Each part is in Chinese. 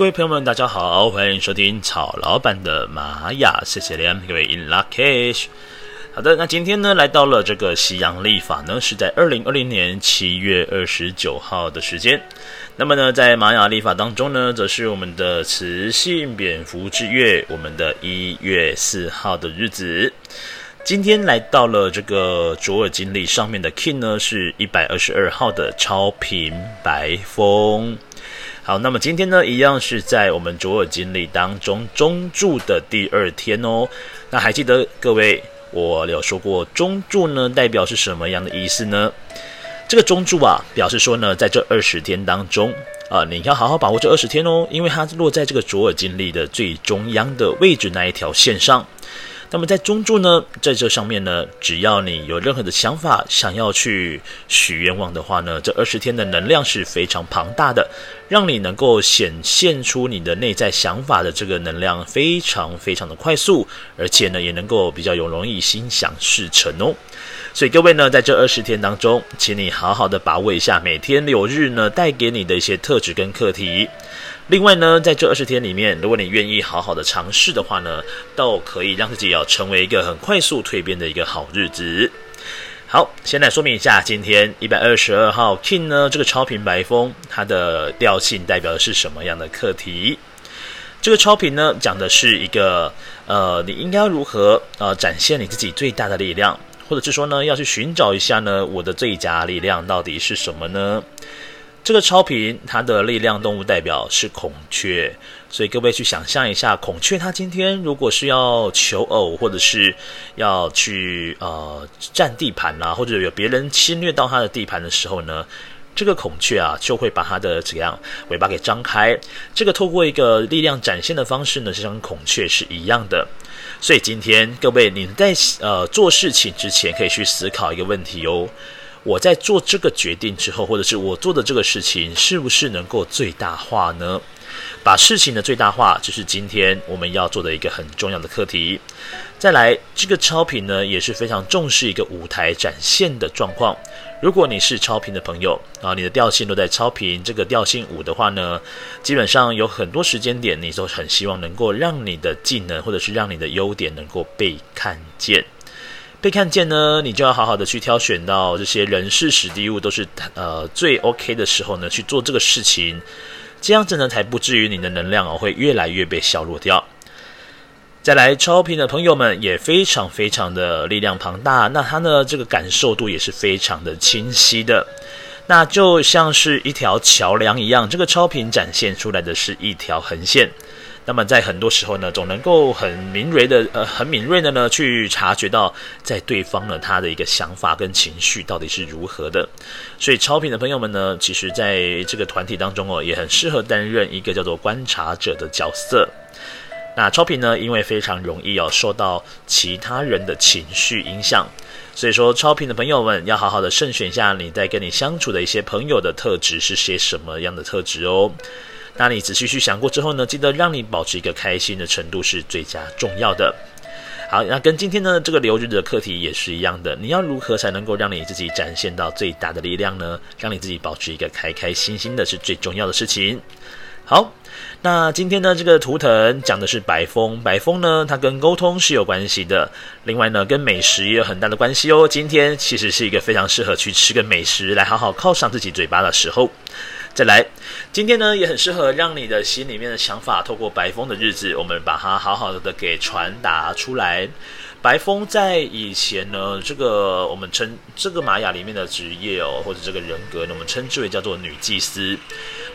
各位朋友们，大家好，欢迎收听草老板的玛雅，谢谢您，各位 In Lak'ech。好的，那今天呢，来到了这个西洋历法呢，是在二零二零年七月二十九号的时间。那么呢，在玛雅历法当中呢，则是我们的雌性蝙蝠之月，我们的一月四号的日子。今天来到了这个卓尔金历上面的 King 呢，是一百二十二号的超频白风。好，那么今天呢，一样是在我们卓尔经历当中中柱的第二天哦。那还记得各位？我有说过，中柱呢代表是什么样的意思呢？这个中柱啊，表示说呢，在这二十天当中啊，你要好好把握这二十天哦，因为它落在这个卓尔经历的最中央的位置那一条线上。那么在中柱呢，在这上面呢，只要你有任何的想法，想要去许愿望的话呢，这二十天的能量是非常庞大的，让你能够显现出你的内在想法的这个能量非常非常的快速，而且呢，也能够比较有容易心想事成哦。所以各位呢，在这二十天当中，请你好好的把握一下每天六日呢带给你的一些特质跟课题。另外呢，在这二十天里面，如果你愿意好好的尝试的话呢，倒可以让自己要成为一个很快速蜕变的一个好日子。好，先来说明一下，今天一百二十二号 King 呢，这个超频白风，它的调性代表的是什么样的课题？这个超频呢，讲的是一个呃，你应该如何呃展现你自己最大的力量，或者是说呢，要去寻找一下呢，我的最佳力量到底是什么呢？这个超频，它的力量动物代表是孔雀，所以各位去想象一下，孔雀它今天如果是要求偶，或者是要去呃占地盘啦、啊，或者有别人侵略到它的地盘的时候呢，这个孔雀啊就会把它的怎样尾巴给张开，这个透过一个力量展现的方式呢，就像孔雀是一样的。所以今天各位你在呃做事情之前，可以去思考一个问题哦。我在做这个决定之后，或者是我做的这个事情，是不是能够最大化呢？把事情的最大化，就是今天我们要做的一个很重要的课题。再来，这个超频呢，也是非常重视一个舞台展现的状况。如果你是超频的朋友啊，你的调性都在超频这个调性五的话呢，基本上有很多时间点，你都很希望能够让你的技能，或者是让你的优点能够被看见。被看见呢，你就要好好的去挑选到这些人事史地物都是呃最 OK 的时候呢，去做这个事情，这样子呢才不至于你的能量哦会越来越被削弱掉。再来超频的朋友们也非常非常的力量庞大，那他呢这个感受度也是非常的清晰的，那就像是一条桥梁一样，这个超频展现出来的是一条横线。那么在很多时候呢，总能够很敏锐的，呃，很敏锐的呢，去察觉到在对方呢他的一个想法跟情绪到底是如何的。所以超频的朋友们呢，其实在这个团体当中哦，也很适合担任一个叫做观察者的角色。那超频呢，因为非常容易要受到其他人的情绪影响，所以说超频的朋友们要好好的慎选一下你在跟你相处的一些朋友的特质是些什么样的特质哦。那你仔细去想过之后呢，记得让你保持一个开心的程度是最佳重要的。好，那跟今天呢这个流日的课题也是一样的，你要如何才能够让你自己展现到最大的力量呢？让你自己保持一个开开心心的是最重要的事情。好，那今天呢这个图腾讲的是白风，白风呢它跟沟通是有关系的，另外呢跟美食也有很大的关系哦。今天其实是一个非常适合去吃个美食来好好犒赏自己嘴巴的时候。再来，今天呢也很适合让你的心里面的想法透过白风的日子，我们把它好好的给传达出来。白风在以前呢，这个我们称这个玛雅里面的职业哦，或者这个人格呢，我们称之为叫做女祭司。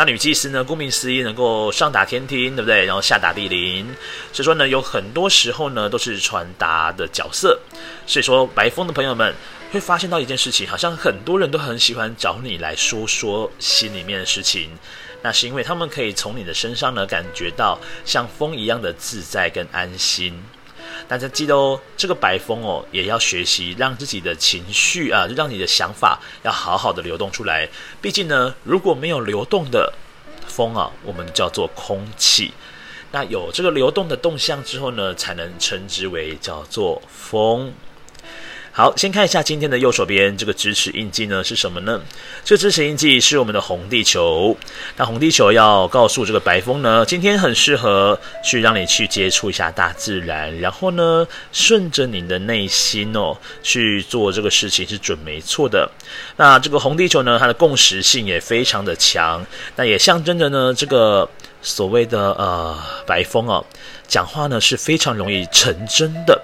那女祭司呢，顾名思义，能够上达天听，对不对？然后下达地灵。所以说呢，有很多时候呢，都是传达的角色。所以说，白风的朋友们。会发现到一件事情，好像很多人都很喜欢找你来说说心里面的事情，那是因为他们可以从你的身上呢感觉到像风一样的自在跟安心。大家记得哦，这个白风哦，也要学习让自己的情绪啊，让你的想法要好好的流动出来。毕竟呢，如果没有流动的风啊，我们叫做空气。那有这个流动的动向之后呢，才能称之为叫做风。好，先看一下今天的右手边这个支持印记呢是什么呢？这支持印记是我们的红地球。那红地球要告诉这个白风呢，今天很适合去让你去接触一下大自然，然后呢，顺着你的内心哦去做这个事情是准没错的。那这个红地球呢，它的共识性也非常的强，那也象征着呢这个所谓的呃白风哦，讲话呢是非常容易成真的。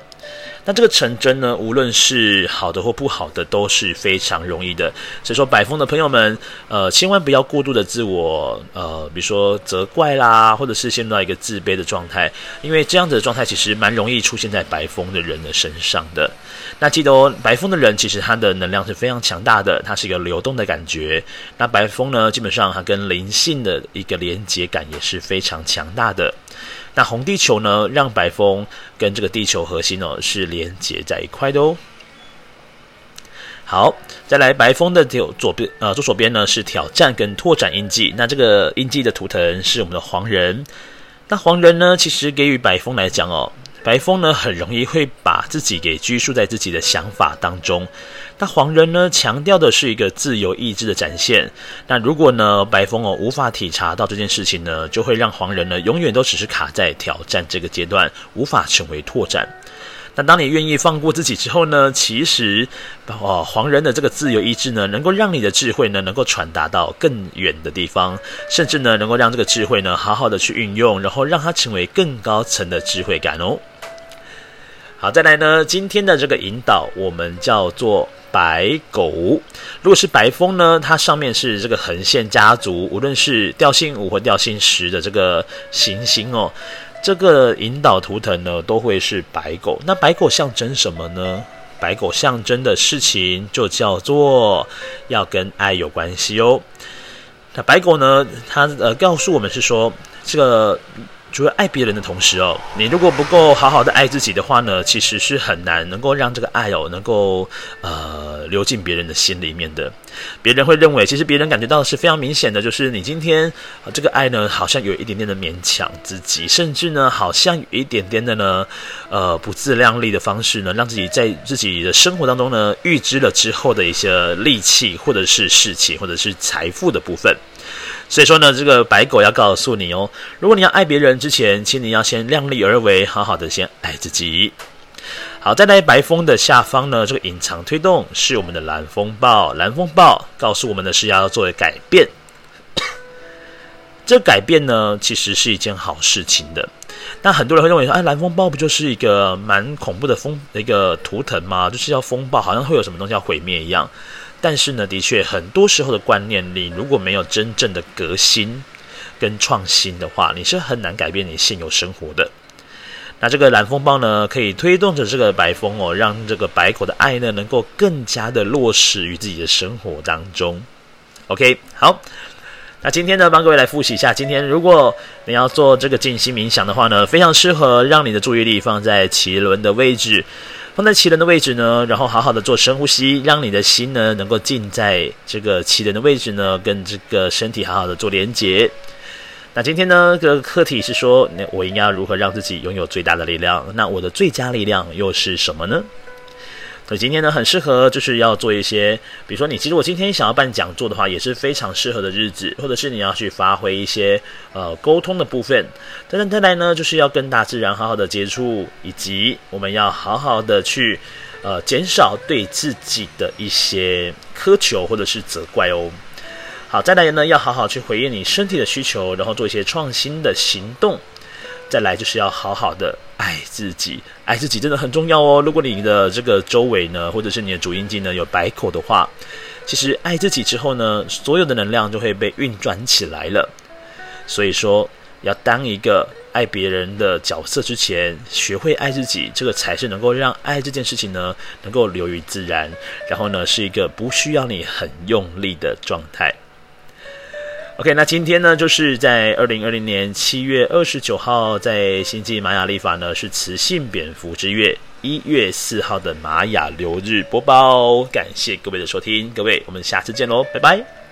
那这个成真呢，无论是好的或不好的，都是非常容易的。所以说，白风的朋友们，呃，千万不要过度的自我，呃，比如说责怪啦，或者是陷入到一个自卑的状态，因为这样子的状态其实蛮容易出现在白风的人的身上的。那记得哦，白风的人其实他的能量是非常强大的，它是一个流动的感觉。那白风呢，基本上它跟灵性的一个连接感也是非常强大的。那红地球呢，让白风跟这个地球核心哦是连接在一块的哦。好，再来白风的左左边呃左手边呢是挑战跟拓展印记。那这个印记的图腾是我们的黄人。那黄人呢，其实给予白风来讲哦。白风呢，很容易会把自己给拘束在自己的想法当中。那黄人呢，强调的是一个自由意志的展现。那如果呢，白风哦无法体察到这件事情呢，就会让黄人呢永远都只是卡在挑战这个阶段，无法成为拓展。那当你愿意放过自己之后呢，其实哦，黄人的这个自由意志呢，能够让你的智慧呢，能够传达到更远的地方，甚至呢，能够让这个智慧呢，好好的去运用，然后让它成为更高层的智慧感哦。好，再来呢，今天的这个引导我们叫做白狗。如果是白风呢，它上面是这个横线家族，无论是调性五或调性十的这个行星哦，这个引导图腾呢都会是白狗。那白狗象征什么呢？白狗象征的事情就叫做要跟爱有关系哦。那白狗呢，它呃告诉我们是说这个。除了爱别人的同时哦，你如果不够好好的爱自己的话呢，其实是很难能够让这个爱哦能够呃流进别人的心里面的。别人会认为，其实别人感觉到是非常明显的，就是你今天这个爱呢，好像有一点点的勉强自己，甚至呢，好像有一点点的呢，呃，不自量力的方式呢，让自己在自己的生活当中呢，预支了之后的一些力气，或者是事情，或者是财富的部分。所以说呢，这个白狗要告诉你哦，如果你要爱别人之前，请你要先量力而为，好好的先爱自己。好，再来白风的下方呢，这个隐藏推动是我们的蓝风暴。蓝风暴告诉我们的是要做改变。这改变呢，其实是一件好事情的。那很多人会认为说，哎，蓝风暴不就是一个蛮恐怖的风一个图腾吗？就是要风暴，好像会有什么东西要毁灭一样。但是呢，的确，很多时候的观念你，如果没有真正的革新跟创新的话，你是很难改变你现有生活的。那这个蓝风暴呢，可以推动着这个白风哦，让这个白狗的爱呢，能够更加的落实于自己的生活当中。OK，好，那今天呢，帮各位来复习一下。今天如果你要做这个静心冥想的话呢，非常适合让你的注意力放在脐轮的位置。放在脐轮的位置呢，然后好好的做深呼吸，让你的心呢能够静在这个脐轮的位置呢，跟这个身体好好的做连接。那今天呢，这个课题是说，那我应该要如何让自己拥有最大的力量？那我的最佳力量又是什么呢？所以今天呢，很适合就是要做一些，比如说你其实我今天想要办讲座的话，也是非常适合的日子，或者是你要去发挥一些呃沟通的部分。再再来呢，就是要跟大自然好好的接触，以及我们要好好的去呃减少对自己的一些苛求或者是责怪哦。好，再来呢，要好好去回应你身体的需求，然后做一些创新的行动。再来就是要好好的爱自己，爱自己真的很重要哦。如果你的这个周围呢，或者是你的主印记呢有白口的话，其实爱自己之后呢，所有的能量就会被运转起来了。所以说，要当一个爱别人的角色之前，学会爱自己，这个才是能够让爱这件事情呢能够流于自然，然后呢是一个不需要你很用力的状态。OK，那今天呢，就是在二零二零年七月二十九号，在星际玛雅历法呢是雌性蝙蝠之月一月四号的玛雅流日播报。感谢各位的收听，各位，我们下次见喽，拜拜。